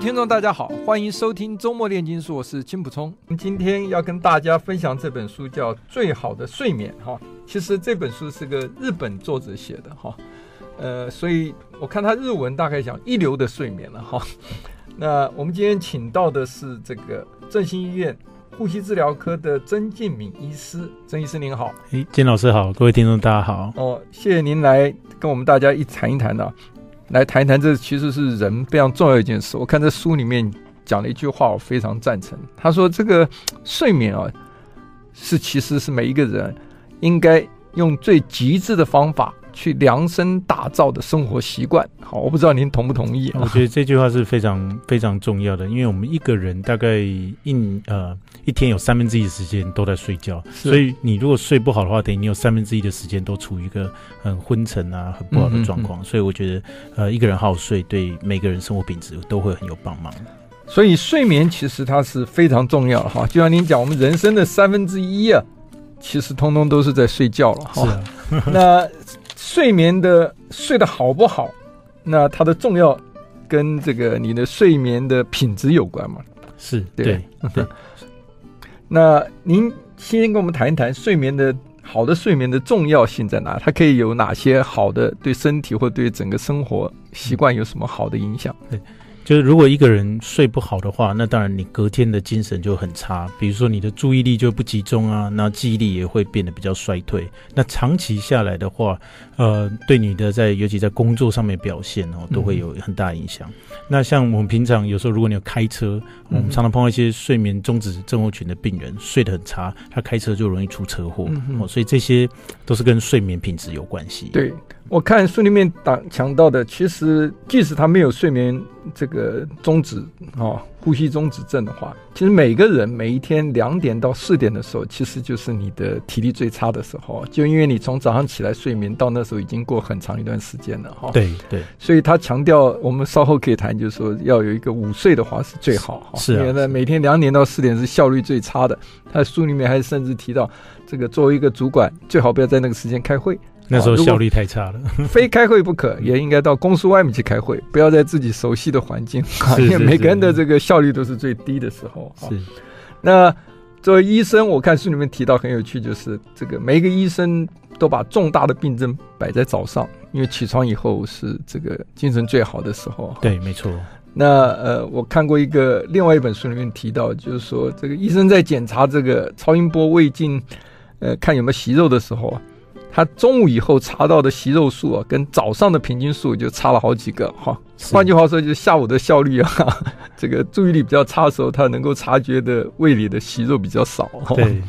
听众，大家好，欢迎收听周末炼金术，我是金溥聪。我们今天要跟大家分享这本书，叫《最好的睡眠》哈。其实这本书是个日本作者写的哈，呃，所以我看他日文大概讲一流的睡眠了哈。那我们今天请到的是这个振兴医院呼吸治疗科的曾敬敏医师，曾医师您好。哎，金老师好，各位听众大家好。哦，谢谢您来跟我们大家一谈一谈的。来谈谈，这其实是人非常重要一件事。我看这书里面讲了一句话，我非常赞成。他说：“这个睡眠啊，是其实是每一个人应该用最极致的方法。”去量身打造的生活习惯，好，我不知道您同不同意啊？我觉得这句话是非常非常重要的，因为我们一个人大概一呃一天有三分之一的时间都在睡觉，所以你如果睡不好的话，等于你有三分之一的时间都处于一个很昏沉啊、很不好的状况。嗯嗯嗯，所以我觉得呃一个人好好睡，对每个人生活品质都会很有帮忙。所以睡眠其实它是非常重要的哈，就像您讲，我们人生的三分之一啊，其实通通都是在睡觉了哈。那。睡眠的睡得好不好，那它的重要跟这个你的睡眠的品质有关嘛？是对。对 那您先跟我们谈一谈睡眠的好的睡眠的重要性在哪？它可以有哪些好的对身体或对整个生活习惯有什么好的影响？对。就是如果一个人睡不好的话，那当然你隔天的精神就很差。比如说你的注意力就不集中啊，那记忆力也会变得比较衰退。那长期下来的话，呃，对你的在尤其在工作上面表现哦，都会有很大影响。嗯、那像我们平常有时候如果你有开车，我们常常碰到一些睡眠中止症候群的病人，睡得很差，他开车就容易出车祸。嗯、哦，所以这些都是跟睡眠品质有关系。对。我看书里面讲强调的，其实即使他没有睡眠这个中止啊，呼吸中止症的话，其实每个人每一天两点到四点的时候，其实就是你的体力最差的时候，就因为你从早上起来睡眠到那时候已经过很长一段时间了哈。对对，所以他强调，我们稍后可以谈，就是说要有一个午睡的话是最好哈。是啊，因为每天两点到四点是效率最差的。他书里面还甚至提到，这个作为一个主管，最好不要在那个时间开会。那时候效率太差了，非开会不可，也应该到公司外面去开会，不要在自己熟悉的环境，因为每个人的这个效率都是最低的时候。是，那作为医生，我看书里面提到很有趣，就是这个每一个医生都把重大的病症摆在早上，因为起床以后是这个精神最好的时候。对，没错。那呃，我看过一个另外一本书里面提到，就是说这个医生在检查这个超音波胃镜，呃，看有没有息肉的时候啊。他中午以后查到的息肉数啊，跟早上的平均数就差了好几个哈。换句话说，就是下午的效率啊，这个注意力比较差的时候，他能够察觉的胃里的息肉比较少。对。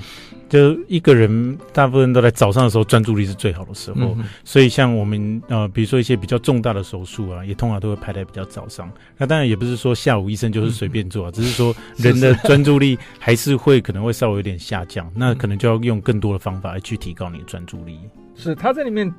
就一个人，大部分都在早上的时候专注力是最好的时候，嗯、所以像我们呃，比如说一些比较重大的手术啊，也通常都会排在比较早上。那当然也不是说下午医生就是随便做，啊，嗯、只是说人的专注力还是会可能会稍微有点下降，那可能就要用更多的方法来去提高你的专注力。是他在里面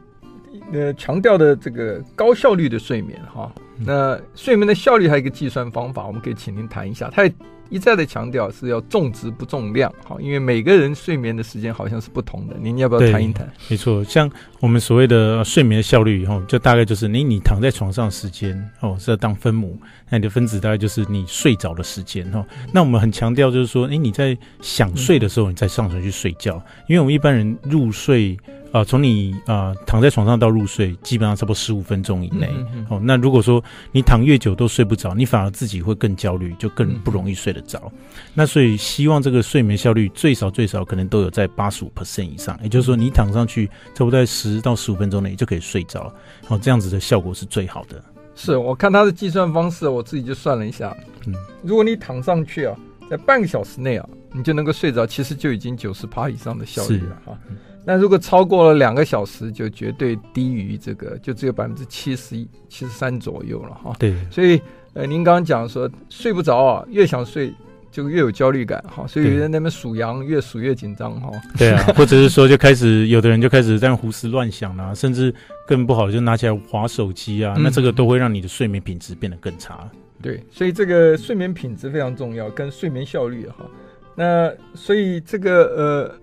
呃强调的这个高效率的睡眠哈，那睡眠的效率还有一个计算方法，我们可以请您谈一下。他也一再的强调是要重质不重量，好，因为每个人睡眠的时间好像是不同的。您要不要谈一谈？没错，像我们所谓的睡眠的效率，以后就大概就是你你躺在床上时间哦是要当分母，那你的分子大概就是你睡着的时间哦。那我们很强调就是说，诶，你在想睡的时候，你再上床去睡觉，因为我们一般人入睡。啊，从你啊躺在床上到入睡，基本上差不多十五分钟以内。嗯嗯、哦，那如果说你躺越久都睡不着，你反而自己会更焦虑，就更不容易睡得着。嗯、那所以希望这个睡眠效率最少最少可能都有在八十五 percent 以上，也就是说你躺上去差不多在十到十五分钟内就可以睡着。哦，这样子的效果是最好的。是我看他的计算方式，我自己就算了一下，嗯，如果你躺上去啊，在半个小时内啊，你就能够睡着，其实就已经九十趴以上的效率了哈。那如果超过了两个小时，就绝对低于这个，就只有百分之七十一、七十三左右了哈。对，所以呃，您刚刚讲说睡不着啊，越想睡就越有焦虑感哈，所以有人在那边数羊，越数越紧张哈。对啊，或者是说就开始有的人就开始在那胡思乱想啊，甚至更不好就拿起来划手机啊，嗯、那这个都会让你的睡眠品质变得更差。对，所以这个睡眠品质非常重要，跟睡眠效率哈。那所以这个呃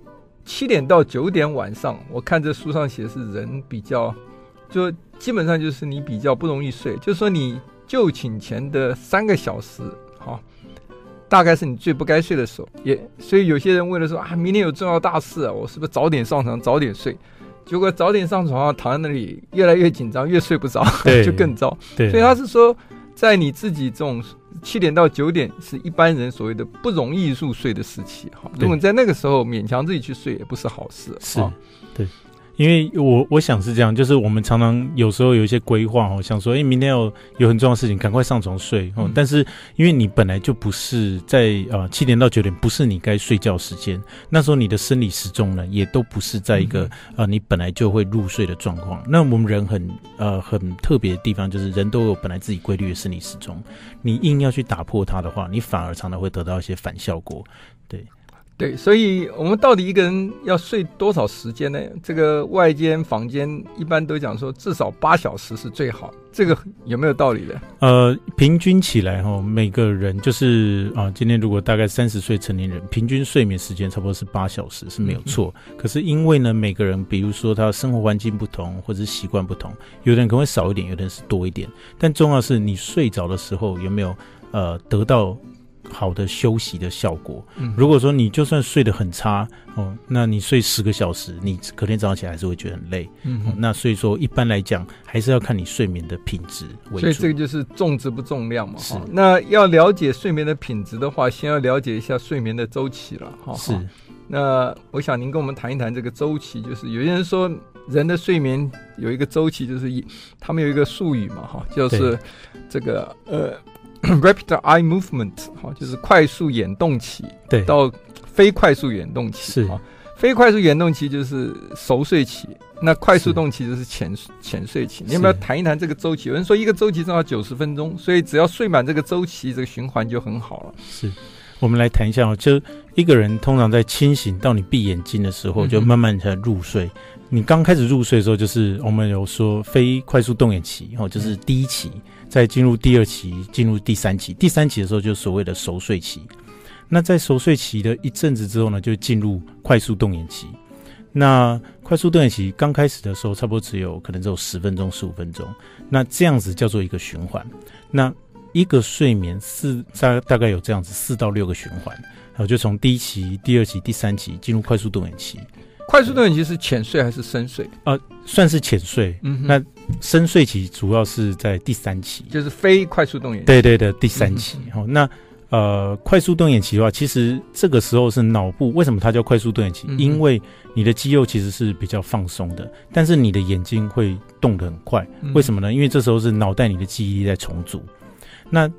七点到九点晚上，我看这书上写的是人比较，就基本上就是你比较不容易睡，就是说你。就寝前的三个小时，好，大概是你最不该睡的时候。也所以有些人为了说啊，明天有重要大事啊，我是不是早点上床，早点睡？结果早点上床，躺在那里越来越紧张，越睡不着，就更糟。对，所以他是说，在你自己这种七点到九点是一般人所谓的不容易入睡的时期，哈，如果你在那个时候勉强自己去睡，也不是好事。是，对。因为我我想是这样，就是我们常常有时候有一些规划哦，想说，哎，明天要有很重要的事情，赶快上床睡哦。但是因为你本来就不是在呃七点到九点不是你该睡觉时间，那时候你的生理时钟呢也都不是在一个呃你本来就会入睡的状况。那我们人很呃很特别的地方就是人都有本来自己规律的生理时钟，你硬要去打破它的话，你反而常常会得到一些反效果，对。所以我们到底一个人要睡多少时间呢？这个外间房间一般都讲说，至少八小时是最好。这个有没有道理的？呃，平均起来哈，每个人就是啊，今天如果大概三十岁成年人，平均睡眠时间差不多是八小时是没有错。嗯、可是因为呢，每个人比如说他生活环境不同，或者是习惯不同，有的人可能会少一点，有的人是多一点。但重要是你睡着的时候有没有呃得到。好的休息的效果。嗯如果说你就算睡得很差哦，那你睡十个小时，你隔天早上起来还是会觉得很累。嗯、哦，那所以说一般来讲，还是要看你睡眠的品质为主。所以这个就是重质不重量嘛。是。那要了解睡眠的品质的话，先要了解一下睡眠的周期了。哈。是。那我想您跟我们谈一谈这个周期，就是有些人说人的睡眠有一个周期，就是一他们有一个术语嘛，哈，就是这个呃。Rapid eye movement，哈，就是快速眼动期，对，到非快速眼动期是啊，非快速眼动期就是熟睡期，那快速动期就是浅浅睡期。你要不要谈一谈这个周期？有人说一个周期正好九十分钟，所以只要睡满这个周期，这个循环就很好了。是，我们来谈一下哦，就一个人通常在清醒到你闭眼睛的时候，就慢慢才入睡。嗯、你刚开始入睡的时候，就是我们有说非快速动眼期，哦，就是第一期。嗯在进入第二期，进入第三期，第三期的时候就是所谓的熟睡期。那在熟睡期的一阵子之后呢，就进入快速动眼期。那快速动眼期刚开始的时候，差不多只有可能只有十分钟、十五分钟。那这样子叫做一个循环。那一个睡眠四大大概有这样子四到六个循环，然后就从第一期、第二期、第三期进入快速动眼期。快速动眼期是浅睡还是深睡？呃，算是浅睡。嗯，那深睡期主要是在第三期，就是非快速动眼期。对对的，第三期。好、嗯哼，那呃，快速动眼期的话，其实这个时候是脑部为什么它叫快速动眼期？嗯、因为你的肌肉其实是比较放松的，但是你的眼睛会动得很快。为什么呢？因为这时候是脑袋里的记忆力在重组。那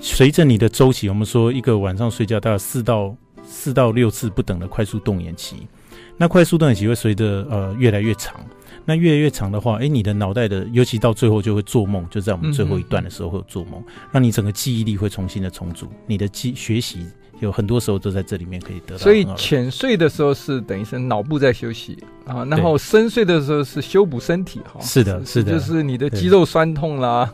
随着你的周期，我们说一个晚上睡觉大概四到四到六次不等的快速动眼期。那快速动眼期会随着呃越来越长，那越来越长的话，哎、欸，你的脑袋的，尤其到最后就会做梦，就在我们最后一段的时候会有做梦，嗯、让你整个记忆力会重新的重组，你的记学习有很多时候都在这里面可以得到。所以浅睡的时候是等于是脑部在休息啊，然后深睡的时候是修补身体哈。是的，是的，就是你的肌肉酸痛啦。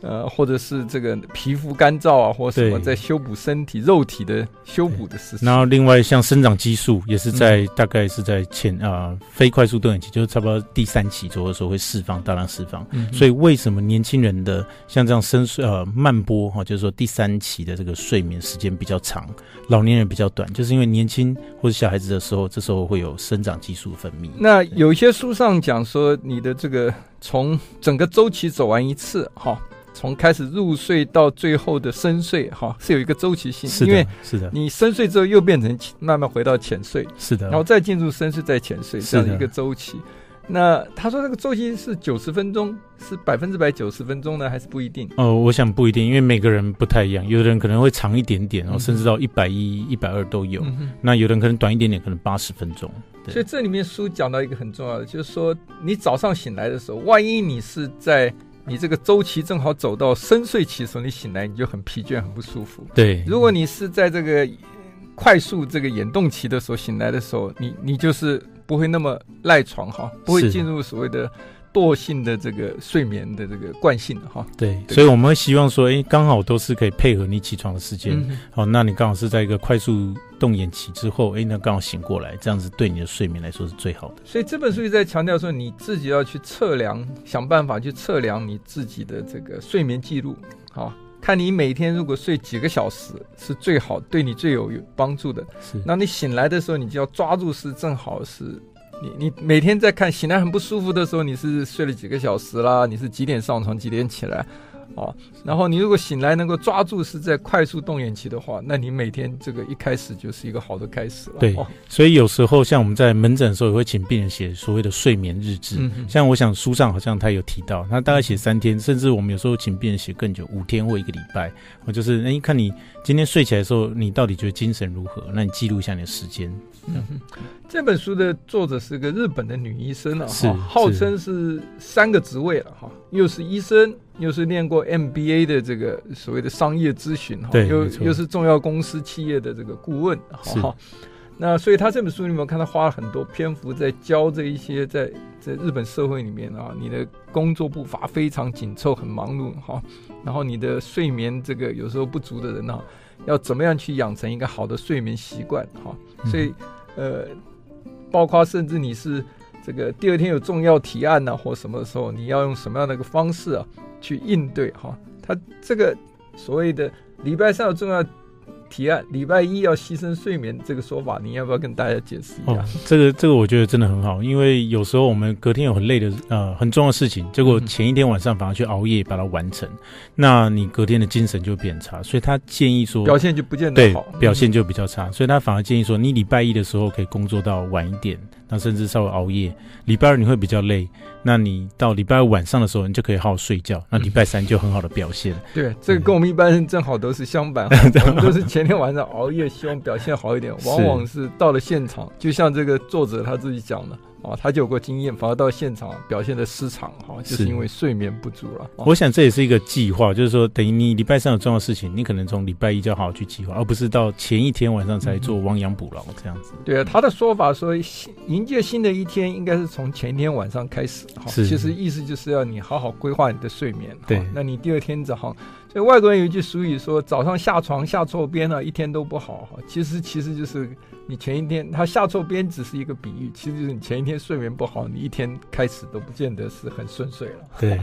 呃，或者是这个皮肤干燥啊，或什么在修补身体肉体的修补的事情。然后另外像生长激素也是在大概是在前啊、呃、非快速动眼期，就是差不多第三期左右的时候会释放大量释放。嗯、所以为什么年轻人的像这样深睡呃慢波哈，就是说第三期的这个睡眠时间比较长，老年人比较短，就是因为年轻或者小孩子的时候，这时候会有生长激素分泌。那有一些书上讲说，你的这个从整个周期走完一次哈。从开始入睡到最后的深睡，哈，是有一个周期性，是的，因为是的，你深睡之后又变成慢慢回到浅睡，是的，然后再进入深睡再浅睡，这样一个周期。那他说这个周期是九十分钟，是百分之百九十分钟呢，还是不一定？哦，我想不一定，因为每个人不太一样，有的人可能会长一点点，然后甚至到一百一、一百二都有。嗯、那有的人可能短一点点，可能八十分钟。所以这里面书讲到一个很重要的，就是说你早上醒来的时候，万一你是在。你这个周期正好走到深睡期的时候，你醒来你就很疲倦、很不舒服。对，如果你是在这个快速这个眼动期的时候醒来的时候，你你就是不会那么赖床哈，不会进入所谓的。惰性的这个睡眠的这个惯性哈，对，所以我们会希望说，哎，刚好都是可以配合你起床的时间，嗯、好，那你刚好是在一个快速动眼期之后，哎，那刚好醒过来，这样子对你的睡眠来说是最好的。所以这本书也在强调说，你自己要去测量，想办法去测量你自己的这个睡眠记录，好，看你每天如果睡几个小时是最好，对你最有帮助的。是，那你醒来的时候，你就要抓住是正好是。你你每天在看醒来很不舒服的时候，你是睡了几个小时啦？你是几点上床几点起来？哦，然后你如果醒来能够抓住是在快速动眼期的话，那你每天这个一开始就是一个好的开始了。对，哦、所以有时候像我们在门诊的时候也会请病人写所谓的睡眠日志。嗯、哼像我想书上好像他有提到，他大概写三天，甚至我们有时候请病人写更久，五天或一个礼拜。我就是哎，看你今天睡起来的时候，你到底觉得精神如何？那你记录一下你的时间。嗯，这本书的作者是个日本的女医生啊，哈号称是三个职位了哈，又是医生，又是念过 MBA 的这个所谓的商业咨询哈，又又是重要公司企业的这个顾问哈。那所以他这本书里面看他花了很多篇幅在教这一些在在日本社会里面啊，你的工作步伐非常紧凑，很忙碌哈，然后你的睡眠这个有时候不足的人呢，要怎么样去养成一个好的睡眠习惯哈，所以。呃，包括甚至你是这个第二天有重要提案呐、或什么的时候你要用什么样的一个方式啊去应对哈？他这个所谓的礼拜三有重要提案，礼拜一要牺牲睡眠这个说法，你要不要跟大家解释一下？哦、这个这个我觉得真的很好，因为有时候我们隔天有很累的呃很重要的事情，结果前一天晚上反而去熬夜把它完成，嗯、那你隔天的精神就变差，所以他建议说表现就不见得好，表现就比较差，所以他反而建议说你礼拜一的时候可以工作到晚一点。那甚至稍微熬夜，礼拜二你会比较累，那你到礼拜五晚上的时候，你就可以好好睡觉，那礼拜三就很好的表现。对，这个跟我们一般人正好都是相反，我们都是前天晚上熬夜，希望表现好一点，往往是到了现场，就像这个作者他自己讲的。啊，他就有过经验，反而到现场表现的失常，哈，就是因为睡眠不足了。我想这也是一个计划，就是说，等于你礼拜三有重要事情，你可能从礼拜一就要好好去计划，而不是到前一天晚上才做亡羊补牢这样子。对啊，他的说法说，迎接新的一天应该是从前一天晚上开始，哈，其实意思就是要你好好规划你的睡眠。对，那你第二天早上。所以外国人有一句俗语说：“早上下床下错边了，一天都不好。”哈，其实其实就是你前一天他下错边只是一个比喻，其实就是你前一天睡眠不好，你一天开始都不见得是很顺遂了。对，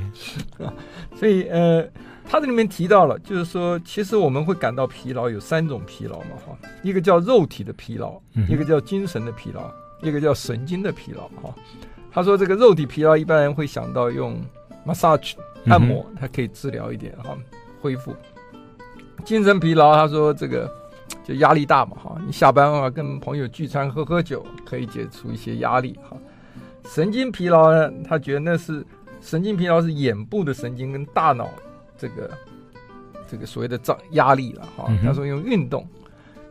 所以呃，他这里面提到了，就是说，其实我们会感到疲劳有三种疲劳嘛，哈，一个叫肉体的疲劳，一个叫精神的疲劳，一个叫神经的疲劳。哈，他说这个肉体疲劳，一般人会想到用 massage 按摩，它可以治疗一点哈。恢复精神疲劳，他说这个就压力大嘛哈，你下班啊跟朋友聚餐喝喝酒可以解除一些压力哈。神经疲劳呢，他觉得那是神经疲劳是眼部的神经跟大脑这个这个所谓的障压力了哈。他说用运动，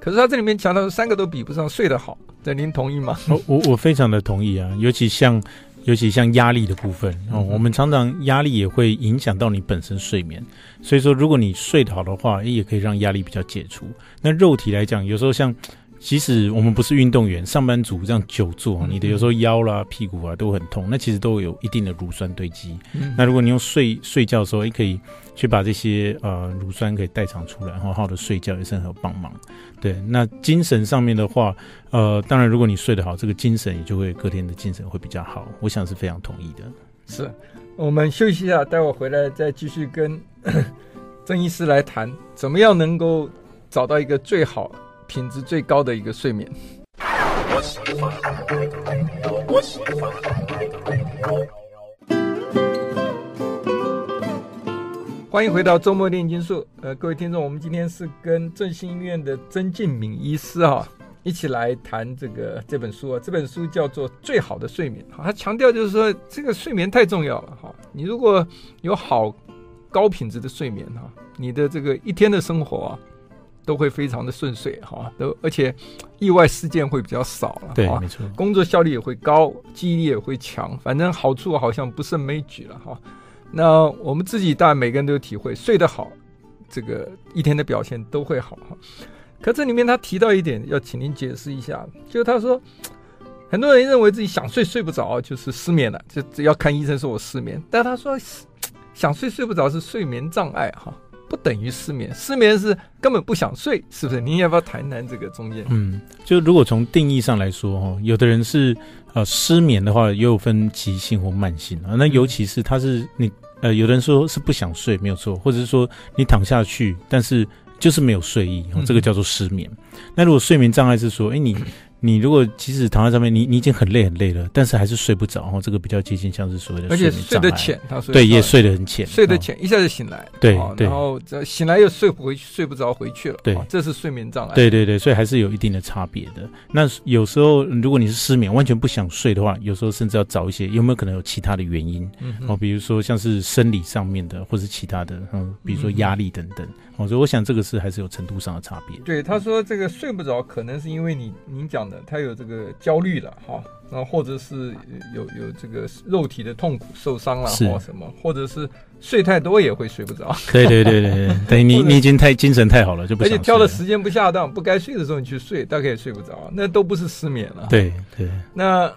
可是他这里面强调三个都比不上睡得好，这您同意吗？我我我非常的同意啊，尤其像。尤其像压力的部分哦，我们常常压力也会影响到你本身睡眠，所以说如果你睡得好的话，也可以让压力比较解除。那肉体来讲，有时候像。即使我们不是运动员，上班族这样久坐，你的有时候腰啦、屁股啊都很痛，那其实都有一定的乳酸堆积。嗯、那如果你用睡睡觉的时候，也可以去把这些呃乳酸可以代偿出来，然后好好的睡觉也是很有帮忙。对，那精神上面的话，呃，当然如果你睡得好，这个精神也就会隔天的精神会比较好。我想是非常同意的。是，我们休息一下，待会回来再继续跟 郑医师来谈，怎么样能够找到一个最好。品质最高的一个睡眠。欢迎回到周末炼金术。呃，各位听众，我们今天是跟振兴医院的曾敬敏医师哈、一起来谈这个这本书啊。这本书叫做《最好的睡眠》。他强调就是说，这个睡眠太重要了哈。你如果有好高品质的睡眠哈，你的这个一天的生活啊。都会非常的顺遂哈，都而且意外事件会比较少了，对，没错，工作效率也会高，记忆力也会强，反正好处好像不胜枚举了哈。那我们自己当然每个人都有体会，睡得好，这个一天的表现都会好哈。可这里面他提到一点，要请您解释一下，就是他说，很多人认为自己想睡睡不着，就是失眠了，就只要看医生说我失眠。但他说，想睡睡不着是睡眠障碍哈。不等于失眠，失眠是根本不想睡，是不是？您要不要谈谈这个中间？嗯，就如果从定义上来说，哈，有的人是呃失眠的话，也有分急性或慢性啊。那尤其是他是你呃，有的人说是不想睡，没有错，或者是说你躺下去，但是就是没有睡意，这个叫做失眠。嗯、那如果睡眠障碍是说，哎，你。你如果即使躺在上面，你你已经很累很累了，但是还是睡不着，哦，这个比较接近像是所谓的而且睡得浅，他睡对也睡得很浅，睡得浅，一下就醒来，对对，然后醒来又睡不回去，睡不着回去了，对，这是睡眠障碍，对对对，所以还是有一定的差别的。那有时候如果你是失眠，完全不想睡的话，有时候甚至要找一些有没有可能有其他的原因，哦，比如说像是生理上面的，或是其他的，嗯，比如说压力等等。哦，所以我想这个是还是有程度上的差别。对，他说这个睡不着，可能是因为你您讲的，他有这个焦虑了哈，然后或者是有有这个肉体的痛苦、受伤了或什么，或者是睡太多也会睡不着。对对对对对，等于你 你已经太精神太好了，就不想。而且挑的时间不恰当，不该睡的时候你去睡，大概也睡不着，那都不是失眠了。对对。那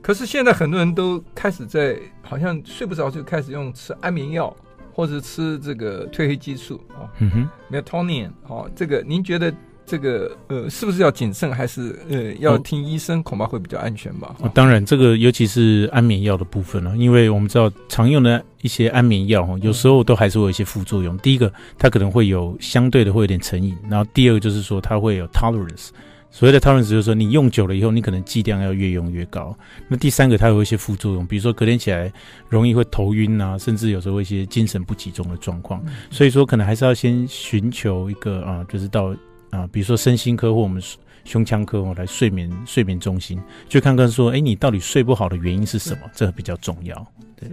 可是现在很多人都开始在好像睡不着就开始用吃安眠药。或者吃这个褪黑激素啊，嗯哼，melatonin 啊，这个您觉得这个呃是不是要谨慎，还是呃要听医生，恐怕会比较安全吧？哦，当然，这个尤其是安眠药的部分了，因为我们知道常用的一些安眠药哈，有时候都还是会有一些副作用。第一个，它可能会有相对的会有点成瘾，然后第二个就是说它会有 tolerance。所谓的 tolerance 就是说，你用久了以后，你可能剂量要越用越高。那第三个，它有一些副作用，比如说隔天起来容易会头晕啊，甚至有时候会一些精神不集中的状况。所以说，可能还是要先寻求一个啊，就是到啊，比如说身心科或我们胸腔科哦，来睡眠睡眠中心，去看看说，哎，你到底睡不好的原因是什么？这比较重要。对，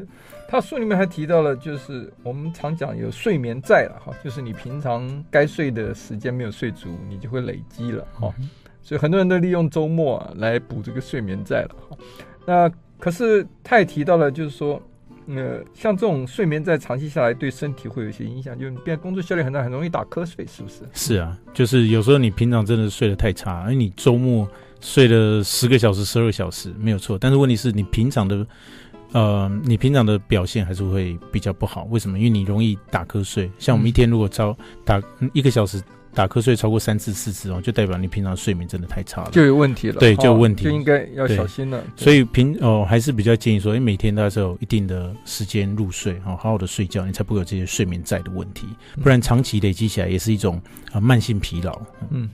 他书里面还提到了，就是我们常讲有睡眠债了哈，就是你平常该睡的时间没有睡足，你就会累积了哈。所以很多人都利用周末啊来补这个睡眠债了哈。那可是他也提到了，就是说，呃，像这种睡眠在长期下来对身体会有一些影响，就是你变工作效率很大，很容易打瞌睡，是不是？是啊，就是有时候你平常真的睡得太差，而你周末睡了十个小时、十二小时没有错，但是问题是你平常的，呃，你平常的表现还是会比较不好。为什么？因为你容易打瞌睡。像我们一天如果超打一个小时。打瞌睡超过三次四次哦，就代表你平常睡眠真的太差了，就有问题了。对，就有问题，就应该要小心了。所以平哦，还是比较建议说，你，每天都要有一定的时间入睡，哦，好好的睡觉，你才不会有这些睡眠债的问题。不然长期累积起来也是一种啊慢性疲劳。嗯，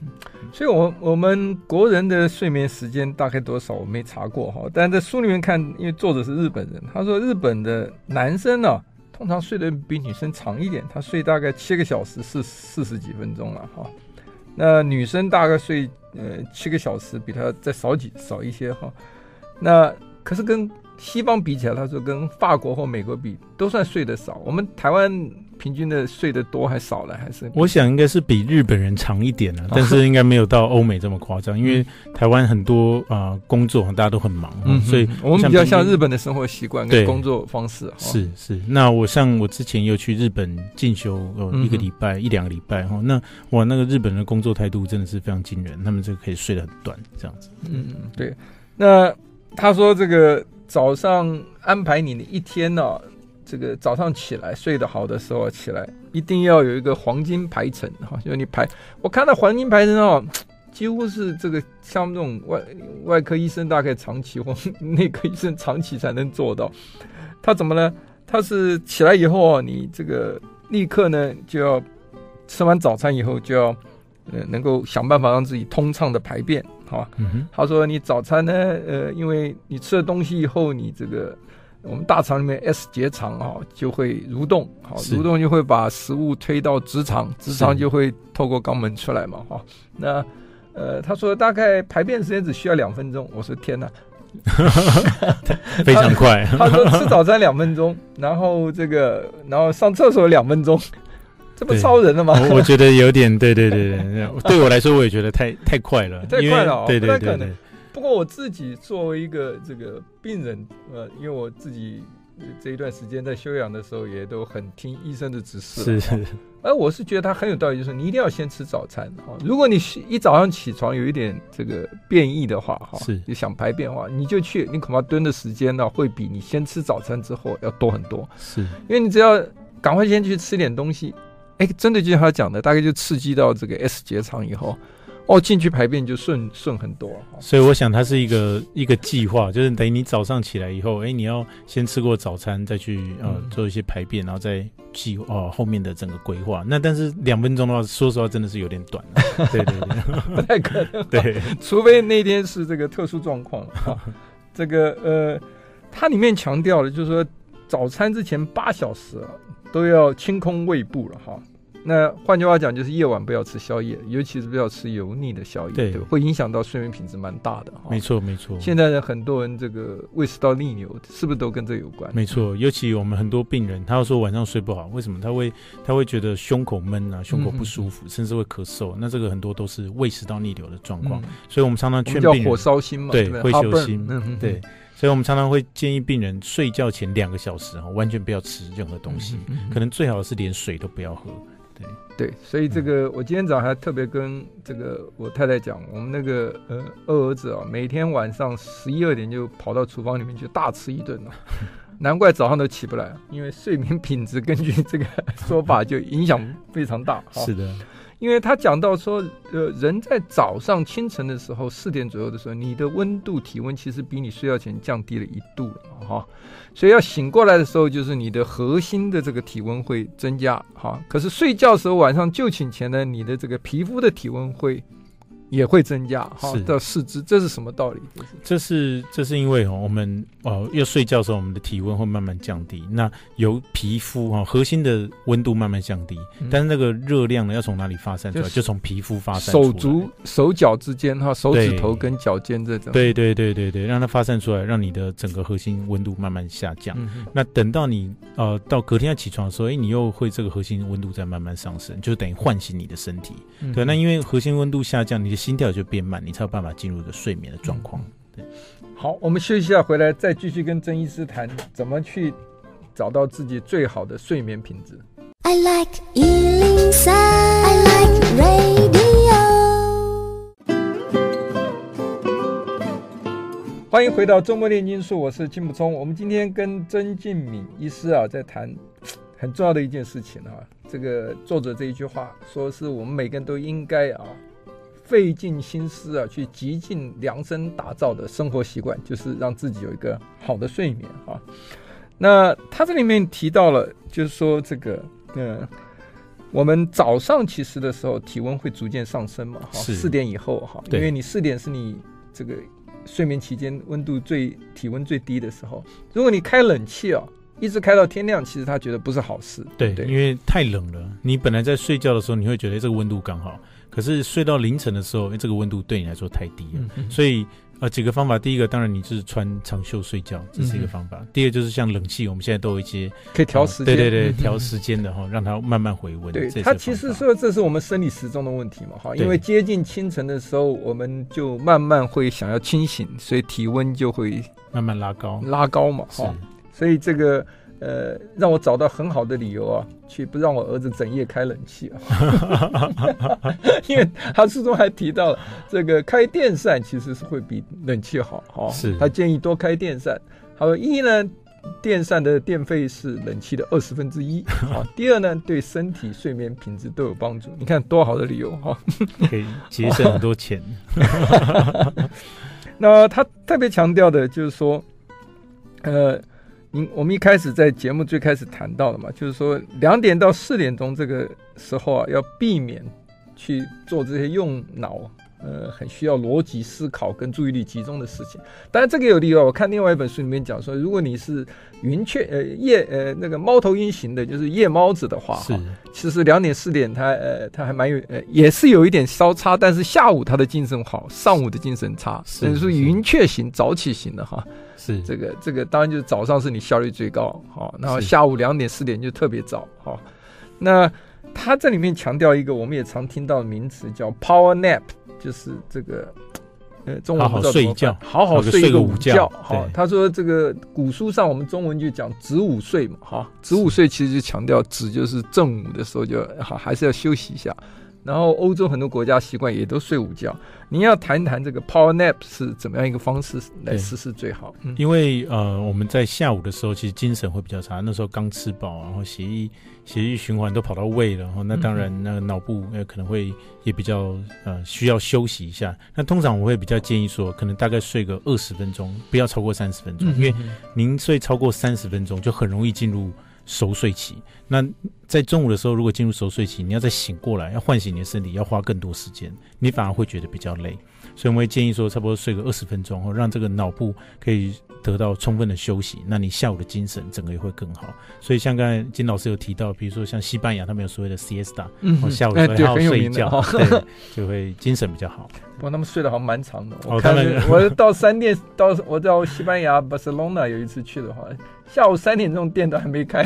所以我我们国人的睡眠时间大概多少？我没查过哈，但在书里面看，因为作者是日本人，他说日本的男生呢。通常睡得比女生长一点，她睡大概七个小时，四四十几分钟了哈。那女生大概睡呃七个小时，比她再少几少一些哈。那可是跟西方比起来，他说跟法国或美国比，都算睡得少。我们台湾。平均的睡得多还少了？还是我想应该是比日本人长一点了，但是应该没有到欧美这么夸张。因为台湾很多啊、呃、工作大家都很忙，嗯，所以我们比较像日本的生活习惯跟工作方式。是是，那我像我之前又去日本进修呃一个礼拜一两个礼拜哈，那哇那个日本人的工作态度真的是非常惊人，他们这个可以睡得很短这样子。嗯，对。那他说这个早上安排你的一天呢、啊？这个早上起来睡得好的时候起来，一定要有一个黄金排程哈，就是你排。我看到黄金排程哦，几乎是这个像这种外外科医生大概长期或内科医生长期才能做到。他怎么呢？他是起来以后，你这个立刻呢就要吃完早餐以后就要呃能够想办法让自己通畅的排便哈。他说你早餐呢，呃，因为你吃了东西以后，你这个。我们大肠里面 S 结肠啊，就会蠕动，好，蠕动就会把食物推到直肠，直肠就会透过肛门出来嘛，哈。那呃，他说大概排便时间只需要两分钟，我说天哪，非常快。他说吃早餐两分钟，然后这个，然后上厕所两分钟，这不超人了吗？我我觉得有点，对对对对，对我来说我也觉得太太快了，太快了，对对对对。不过我自己作为一个这个病人，呃，因为我自己这一段时间在休养的时候，也都很听医生的指示。是，而我是觉得他很有道理，就是你一定要先吃早餐哈。如果你一早上起床有一点这个便意的话哈，是，你想排便的话，你就去，你恐怕蹲的时间呢会比你先吃早餐之后要多很多。是，因为你只要赶快先去吃点东西，哎，真的就像他讲的，大概就刺激到这个 S 结肠以后。哦，进去排便就顺顺很多，所以我想它是一个一个计划，就是等于你早上起来以后，哎，你要先吃过早餐，再去呃做一些排便，然后再计哦后面的整个规划。那但是两分钟的话，说实话真的是有点短，对对对，不太可能，对，除非那天是这个特殊状况哈。这个呃，它里面强调了，就是说早餐之前八小时啊，都要清空胃部了哈。那换句话讲，就是夜晚不要吃宵夜，尤其是不要吃油腻的宵夜，对，对，会影响到睡眠品质蛮大的。没错，没错。现在的很多人这个胃食道逆流，是不是都跟这有关？没错，尤其我们很多病人，他要说晚上睡不好，为什么？他会他会觉得胸口闷啊，胸口不舒服，嗯、甚至会咳嗽。那这个很多都是胃食道逆流的状况。嗯、所以我们常常劝病人叫火烧心嘛，对，会修心。嗯、哼哼对，所以我们常常会建议病人睡觉前两个小时哈，完全不要吃任何东西，可能最好是连水都不要喝。对对，所以这个我今天早上还特别跟这个我太太讲，我们那个呃二儿子啊，每天晚上十一二点就跑到厨房里面去大吃一顿了，难怪早上都起不来，因为睡眠品质根据这个说法就影响非常大。是的。因为他讲到说，呃，人在早上清晨的时候，四点左右的时候，你的温度体温其实比你睡觉前降低了一度了哈，所以要醒过来的时候，就是你的核心的这个体温会增加哈。可是睡觉时候，晚上就寝前呢，你的这个皮肤的体温会。也会增加哈的四肢，这是什么道理？这是这是因为哦，我们哦要睡觉的时候，我们的体温会慢慢降低。那由皮肤哈核心的温度慢慢降低，但是那个热量呢，要从哪里发散出来？就从皮肤发散出来。手足手脚之间哈，手指头跟脚尖这种。对对对对对，让它发散出来，让你的整个核心温度慢慢下降。那等到你呃到隔天要起床的时候，哎，你又会这个核心温度在慢慢上升，就等于唤醒你的身体。对，那因为核心温度下降，你。心跳就变慢，你才有办法进入一个睡眠的状况。对，好，我们休息一下，回来再继续跟曾医师谈怎么去找到自己最好的睡眠品质。I like 103, I like radio。欢迎回到周末炼金术，我是金补充。我们今天跟曾敬敏医师啊在谈很重要的一件事情啊。这个作者这一句话说，是我们每个人都应该啊。费尽心思啊，去极尽量身打造的生活习惯，就是让自己有一个好的睡眠哈。那他这里面提到了，就是说这个，嗯，我们早上其实的时候体温会逐渐上升嘛，哈，四点以后哈，因为你四点是你这个睡眠期间温度最体温最低的时候。如果你开冷气哦，一直开到天亮，其实他觉得不是好事，对，对，因为太冷了。你本来在睡觉的时候，你会觉得这个温度刚好。可是睡到凌晨的时候，哎，这个温度对你来说太低了。嗯、所以呃，几个方法，第一个当然你是穿长袖睡觉，这是一个方法。嗯、第二就是像冷气，我们现在都有一些可以调时间、呃，对对对，调时间的哈，让它慢慢回温。对，它其实说这是我们生理时钟的问题嘛哈，因为接近清晨的时候，我们就慢慢会想要清醒，所以体温就会慢慢拉高，拉高嘛哈。所以这个。呃，让我找到很好的理由啊，去不让我儿子整夜开冷气啊，因为他书中还提到了这个开电扇其实是会比冷气好哈。是，他建议多开电扇。他说一呢，电扇的电费是冷气的二十分之一啊。第二呢，对身体睡眠品质都有帮助。你看多好的理由哈，可以节省很多钱。那他特别强调的就是说，呃。我们一开始在节目最开始谈到的嘛，就是说两点到四点钟这个时候啊，要避免去做这些用脑，呃，很需要逻辑思考跟注意力集中的事情。当然这个有例外，我看另外一本书里面讲说，如果你是云雀呃夜呃那个猫头鹰型的，就是夜猫子的话，是其实两点四点它呃它还蛮有呃也是有一点稍差，但是下午它的精神好，上午的精神差，是属于云雀型早起型的哈。是这个这个当然就是早上是你效率最高好，然后下午两点四点就特别早好。那他这里面强调一个我们也常听到的名词叫 power nap，就是这个呃，中文不知道好好睡一觉，好好睡一个午觉。好，好，他说这个古书上我们中文就讲子午睡嘛，哈，子午睡其实就强调子就是正午的时候就好，还是要休息一下。然后欧洲很多国家习惯也都睡午觉。您要谈谈这个 power nap 是怎么样一个方式来实施最好？嗯、因为呃，我们在下午的时候其实精神会比较差，那时候刚吃饱，然后血液血液循环都跑到胃了，然后那当然那个脑部呃可能会也比较呃需要休息一下。那通常我会比较建议说，可能大概睡个二十分钟，不要超过三十分钟，嗯、因为您睡超过三十分钟就很容易进入。熟睡期，那在中午的时候，如果进入熟睡期，你要再醒过来，要唤醒你的身体，要花更多时间，你反而会觉得比较累。所以我们会建议说，差不多睡个二十分钟后，让这个脑部可以得到充分的休息，那你下午的精神整个也会更好。所以像刚才金老师有提到，比如说像西班牙，他们有所谓的 siesta，嗯，下午会好好睡一觉，对，就会精神比较好。不过他们睡得好像蛮长的，我看我到三点到我到西班牙巴塞隆纳有一次去的话。下午三点钟店都还没开，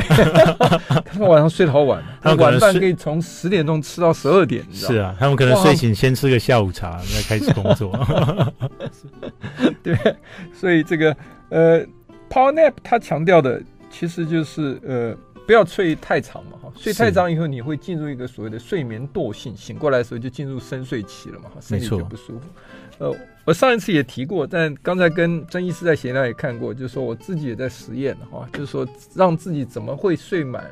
他们晚上睡得好晚，他们晚饭可以从十点钟吃到十二点，是啊，他们可能睡醒先吃个下午茶，再开始工作。对，所以这个呃，Power Nap 他强调的其实就是呃，不要睡太长嘛，哈，睡太长以后你会进入一个所谓的睡眠惰性，醒过来的时候就进入深睡期了嘛，哈身体就不舒服。呃，我上一次也提过，但刚才跟曾医师在闲聊也看过，就是说我自己也在实验哈，就是说让自己怎么会睡满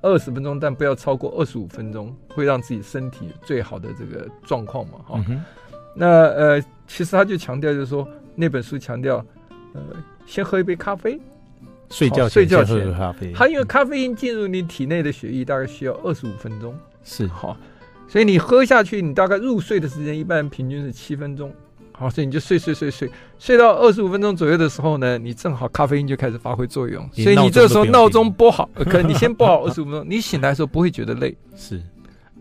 二十分钟，但不要超过二十五分钟，会让自己身体最好的这个状况嘛哈。嗯、那呃，其实他就强调就是说那本书强调，呃，先喝一杯咖啡，睡觉睡觉前喝咖啡，它因为咖啡因进入你体内的血液大概需要二十五分钟，是。好。所以你喝下去，你大概入睡的时间一般平均是七分钟，好，所以你就睡睡睡睡，睡到二十五分钟左右的时候呢，你正好咖啡因就开始发挥作用，所以你这个时候闹钟拨好，可能你先拨好二十五分钟，你醒来的时候不会觉得累。是，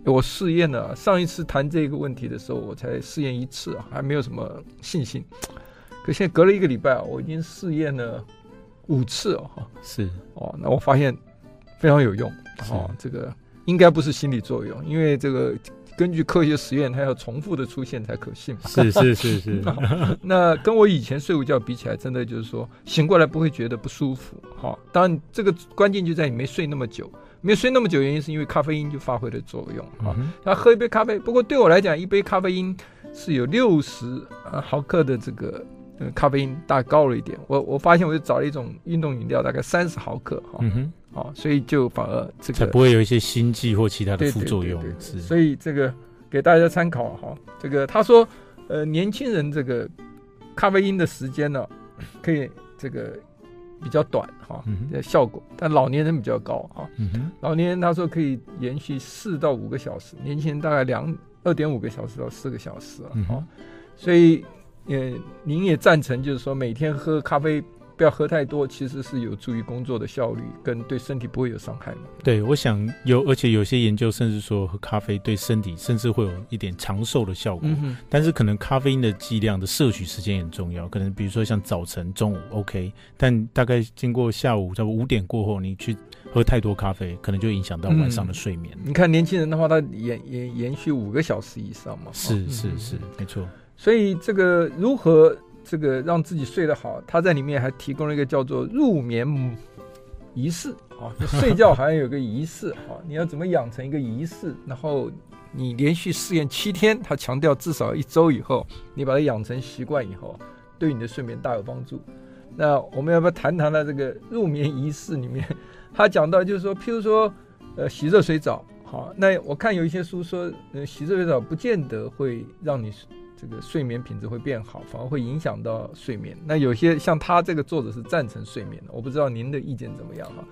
我试验了，上一次谈这个问题的时候，我才试验一次啊，还没有什么信心。可现在隔了一个礼拜啊，我已经试验了五次哦，是哦，那我发现非常有用哦，这个。应该不是心理作用，因为这个根据科学实验，它要重复的出现才可信。是是是是。那跟我以前睡午觉比起来，真的就是说醒过来不会觉得不舒服。好，当然这个关键就在你没睡那么久，没睡那么久原因是因为咖啡因就发挥了作用。啊，那喝一杯咖啡，不过对我来讲，一杯咖啡因是有六十毫克的这个咖啡因，大概高了一点。我我发现我就找了一种运动饮料，大概三十毫克。哈。哦，所以就反而这个才不会有一些心悸或其他的副作用。是，所以这个给大家参考哈。这个他说，呃，年轻人这个咖啡因的时间呢，可以这个比较短哈，效果，但老年人比较高哈。老年人他说可以延续四到五个小时，年轻人大概两二点五个小时到四个小时啊。所以，呃，您也赞成，就是说每天喝咖啡。不要喝太多，其实是有助于工作的效率，跟对身体不会有伤害嘛。对，我想有，而且有些研究甚至说喝咖啡对身体甚至会有一点长寿的效果。但是可能咖啡因的剂量的摄取时间也很重要，可能比如说像早晨、中午 OK，但大概经过下午差不多五点过后，你去喝太多咖啡，可能就影响到晚上的睡眠。嗯、你看年轻人的话，他延延延续五个小时以上嘛。是是是，嗯、没错。所以这个如何？这个让自己睡得好，他在里面还提供了一个叫做入眠仪式啊，就睡觉好像有个仪式啊，你要怎么养成一个仪式？然后你连续试验七天，他强调至少一周以后，你把它养成习惯以后，对你的睡眠大有帮助。那我们要不要谈谈呢？这个入眠仪式里面，他讲到就是说，譬如说，呃，洗热水澡，好，那我看有一些书说，呃，洗热水澡不见得会让你。这个睡眠品质会变好，反而会影响到睡眠。那有些像他这个作者是赞成睡眠的，我不知道您的意见怎么样哈。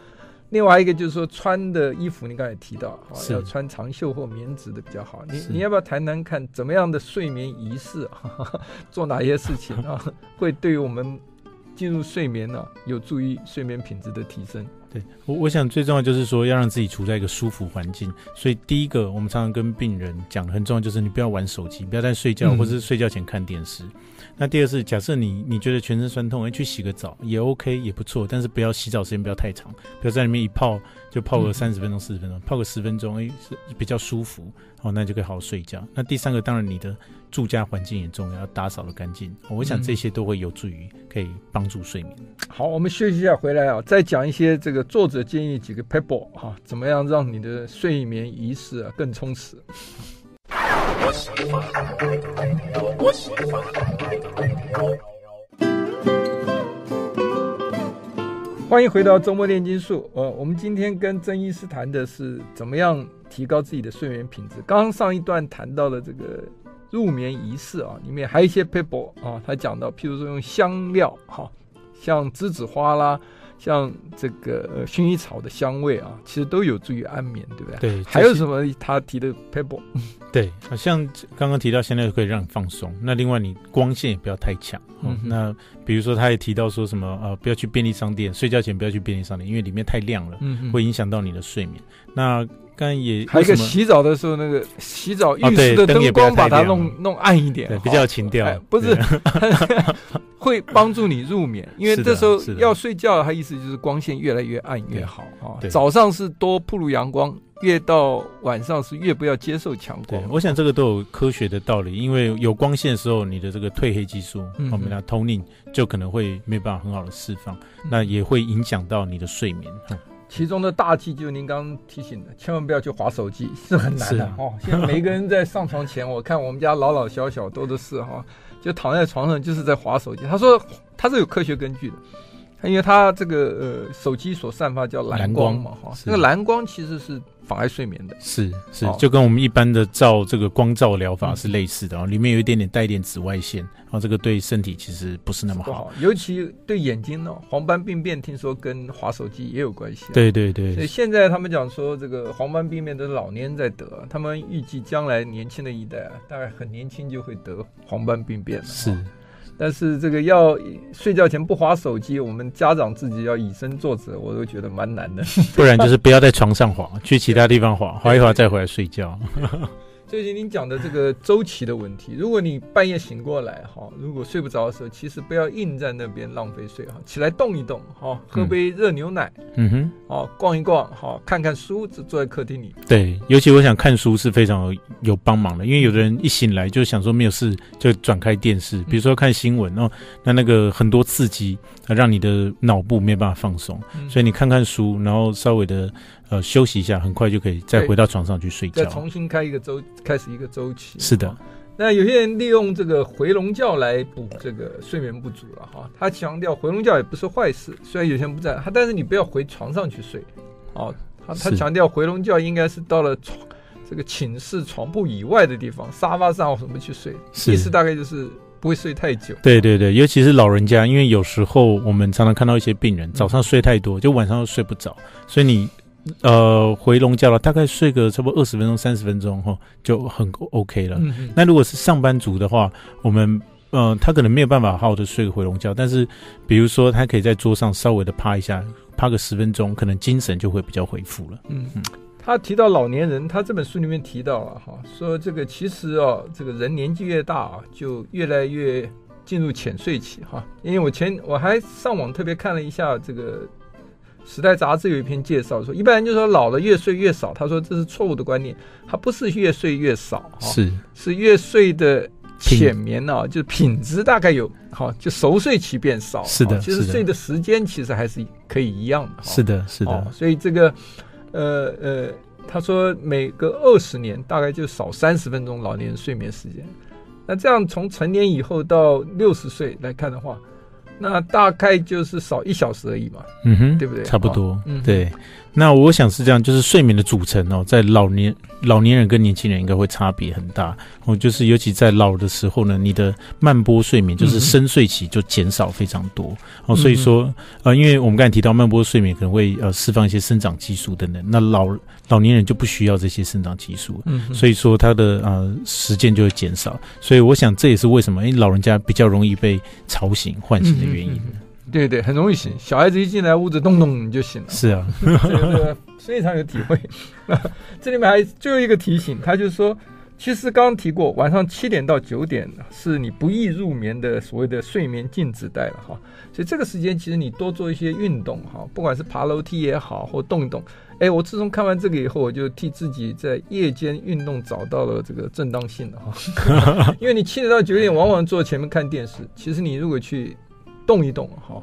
另外一个就是说穿的衣服，你刚才提到啊，要穿长袖或棉质的比较好。你是你要不要谈谈看怎么样的睡眠仪式，做哪些事情啊，会对于我们进入睡眠呢，有助于睡眠品质的提升？对我，我想最重要就是说要让自己处在一个舒服环境。所以第一个，我们常常跟病人讲很重要，就是你不要玩手机，不要在睡觉或者是睡觉前看电视。嗯、那第二是，假设你你觉得全身酸痛，哎，去洗个澡也 OK，也不错。但是不要洗澡时间不要太长，不要在里面一泡就泡个三十分钟、四十分钟，泡个十分钟，哎，是比较舒服。哦，那就可以好好睡觉。那第三个，当然你的住家环境也重要，要打扫的干净。我想这些都会有助于可以帮助睡眠。好，我们休息一下，回来啊，再讲一些这个作者建议几个 pebble 哈，怎么样让你的睡眠仪式啊更充实。欢迎回到周末炼金术。呃，我们今天跟曾医师谈的是怎么样提高自己的睡眠品质。刚刚上一段谈到了这个入眠仪式啊，里面还有一些 paper 啊，他讲到，譬如说用香料哈，像栀子花啦。像这个薰衣草的香味啊，其实都有助于安眠，对不对？对。还有什么他提的 paper？？对，好像刚刚提到，香料可以让你放松。那另外，你光线也不要太强。嗯。那比如说，他也提到说什么呃，不要去便利商店，睡觉前不要去便利商店，因为里面太亮了，嗯，会影响到你的睡眠。那刚也还有一个洗澡的时候，那个洗澡浴室的灯光把它弄弄暗一点，比较情调。不是。会帮助你入眠，因为这时候要睡觉，它意思就是光线越来越暗越好啊。早上是多曝露阳光，越到晚上是越不要接受强光。我想这个都有科学的道理，因为有光线的时候，你的这个褪黑激素，我们讲通宁就可能会没办法很好的释放，那也会影响到你的睡眠。其中的大忌就是您刚刚提醒的，千万不要去划手机，是很难的哦。现在每一个人在上床前，我看我们家老老小小都的是哈。就躺在床上，就是在划手机。他说他是有科学根据的，因为它这个呃手机所散发叫蓝光嘛哈，那个蓝光其实是。妨碍睡眠的是是，就跟我们一般的照这个光照疗法是类似的啊，里面有一点点带一点紫外线，然后这个对身体其实不是那么好，尤其对眼睛呢。黄斑病变听说跟滑手机也有关系，对对对。所以现在他们讲说这个黄斑病变都是老年人在得，他们预计将来年轻的一代啊，大概很年轻就会得黄斑病变了。是。但是这个要睡觉前不划手机，我们家长自己要以身作则，我都觉得蛮难的。不然就是不要在床上划，去其他地方划，划一划再回来睡觉。最近您讲的这个周期的问题，如果你半夜醒过来哈，如果睡不着的时候，其实不要硬在那边浪费睡哈，起来动一动哈，喝杯热牛奶，嗯哼，哦，逛一逛，好，看看书，坐在客厅里。对，尤其我想看书是非常有有帮忙的，因为有的人一醒来就想说没有事，就转开电视，比如说看新闻哦，那那个很多刺激，让你的脑部没有办法放松，所以你看看书，然后稍微的。呃，休息一下，很快就可以再回到床上去睡觉，再重新开一个周，开始一个周期。是的，那有些人利用这个回笼觉来补这个睡眠不足了哈。他强调回笼觉也不是坏事，虽然有些人不在，他但是你不要回床上去睡，哦，他他强调回笼觉应该是到了床这个寝室床铺以外的地方，沙发上或什么去睡，意思大概就是不会睡太久。对对对，尤其是老人家，因为有时候我们常常看到一些病人早上睡太多，就晚上又睡不着，所以你。呃，回笼觉了，大概睡个差不多二十分钟、三十分钟哈，就很 OK 了。嗯、那如果是上班族的话，我们呃，他可能没有办法好好的睡个回笼觉，但是比如说他可以在桌上稍微的趴一下，趴个十分钟，可能精神就会比较恢复了。嗯嗯，他提到老年人，他这本书里面提到了哈，说这个其实哦，这个人年纪越大啊，就越来越进入浅睡期哈。因为我前我还上网特别看了一下这个。时代杂志有一篇介绍说，一般人就说老了越睡越少。他说这是错误的观念，他不是越睡越少，是是越睡的浅眠啊，就是品质大概有好，就熟睡期变少。是的，其实睡的时间其实还是可以一样的。是的，是的。所以这个，呃呃，他说每隔二十年大概就少三十分钟老年人睡眠时间。那这样从成年以后到六十岁来看的话。那大概就是少一小时而已嘛，嗯哼，对不对？差不多，嗯，对。那我想是这样，就是睡眠的组成哦，在老年老年人跟年轻人应该会差别很大哦，就是尤其在老的时候呢，你的慢波睡眠就是深睡期就减少非常多、嗯、哦，所以说呃，因为我们刚才提到慢波睡眠可能会呃释放一些生长激素等等，那老老年人就不需要这些生长激素，嗯，所以说他的呃时间就会减少，所以我想这也是为什么因为老人家比较容易被吵醒唤醒的原因。对对，很容易醒。小孩子一进来，屋子咚咚你就醒了。是啊，这个非常有体会。这里面还最后一个提醒，他就是说，其实刚刚提过，晚上七点到九点是你不易入眠的所谓的睡眠静止带了哈。所以这个时间其实你多做一些运动哈，不管是爬楼梯也好，或动一动。哎，我自从看完这个以后，我就替自己在夜间运动找到了这个正当性了哈。因为你七点到九点往往坐前面看电视，其实你如果去动一动哈。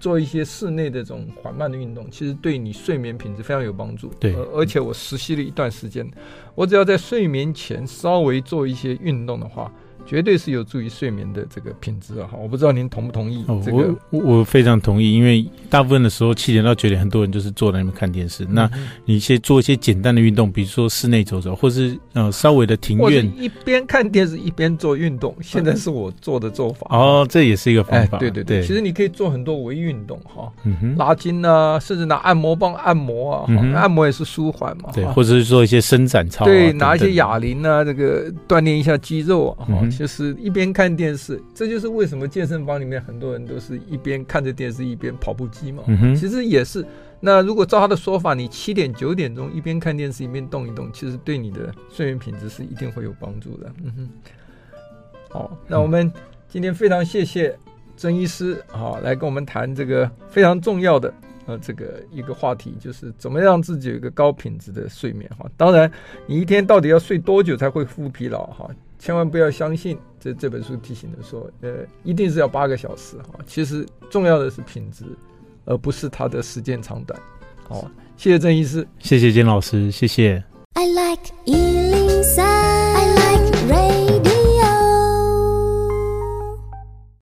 做一些室内的这种缓慢的运动，其实对你睡眠品质非常有帮助。对，而且我实习了一段时间，我只要在睡眠前稍微做一些运动的话。绝对是有助于睡眠的这个品质啊！哈，我不知道您同不同意这个？我我我非常同意，因为大部分的时候七点到九点，很多人就是坐在那边看电视。嗯、那你先做一些简单的运动，比如说室内走走，或是呃稍微的庭院，一边看电视一边做运动。现在是我做的做法哦，这也是一个方法。哎、对对对，对，其实你可以做很多微运动哈，嗯哼，拉筋啊，甚至拿按摩棒按摩啊，嗯、按摩也是舒缓嘛。对，或者是做一些伸展操、啊，对，拿一些哑铃啊，这个锻炼一下肌肉啊，嗯、就是一边。看电视，这就是为什么健身房里面很多人都是一边看着电视一边跑步机嘛。其实也是。那如果照他的说法，你七点九点钟一边看电视一边动一动，其实对你的睡眠品质是一定会有帮助的。嗯哼。好，那我们今天非常谢谢曾医师啊，来跟我们谈这个非常重要的呃这个一个话题，就是怎么让自己有一个高品质的睡眠哈。当然，你一天到底要睡多久才会不疲劳哈？千万不要相信这这本书提醒的说，呃，一定是要八个小时哈、其实重要的是品质，而不是它的时间长短。好、谢谢郑医师，谢谢金老师，谢谢。I like 103, I like radio.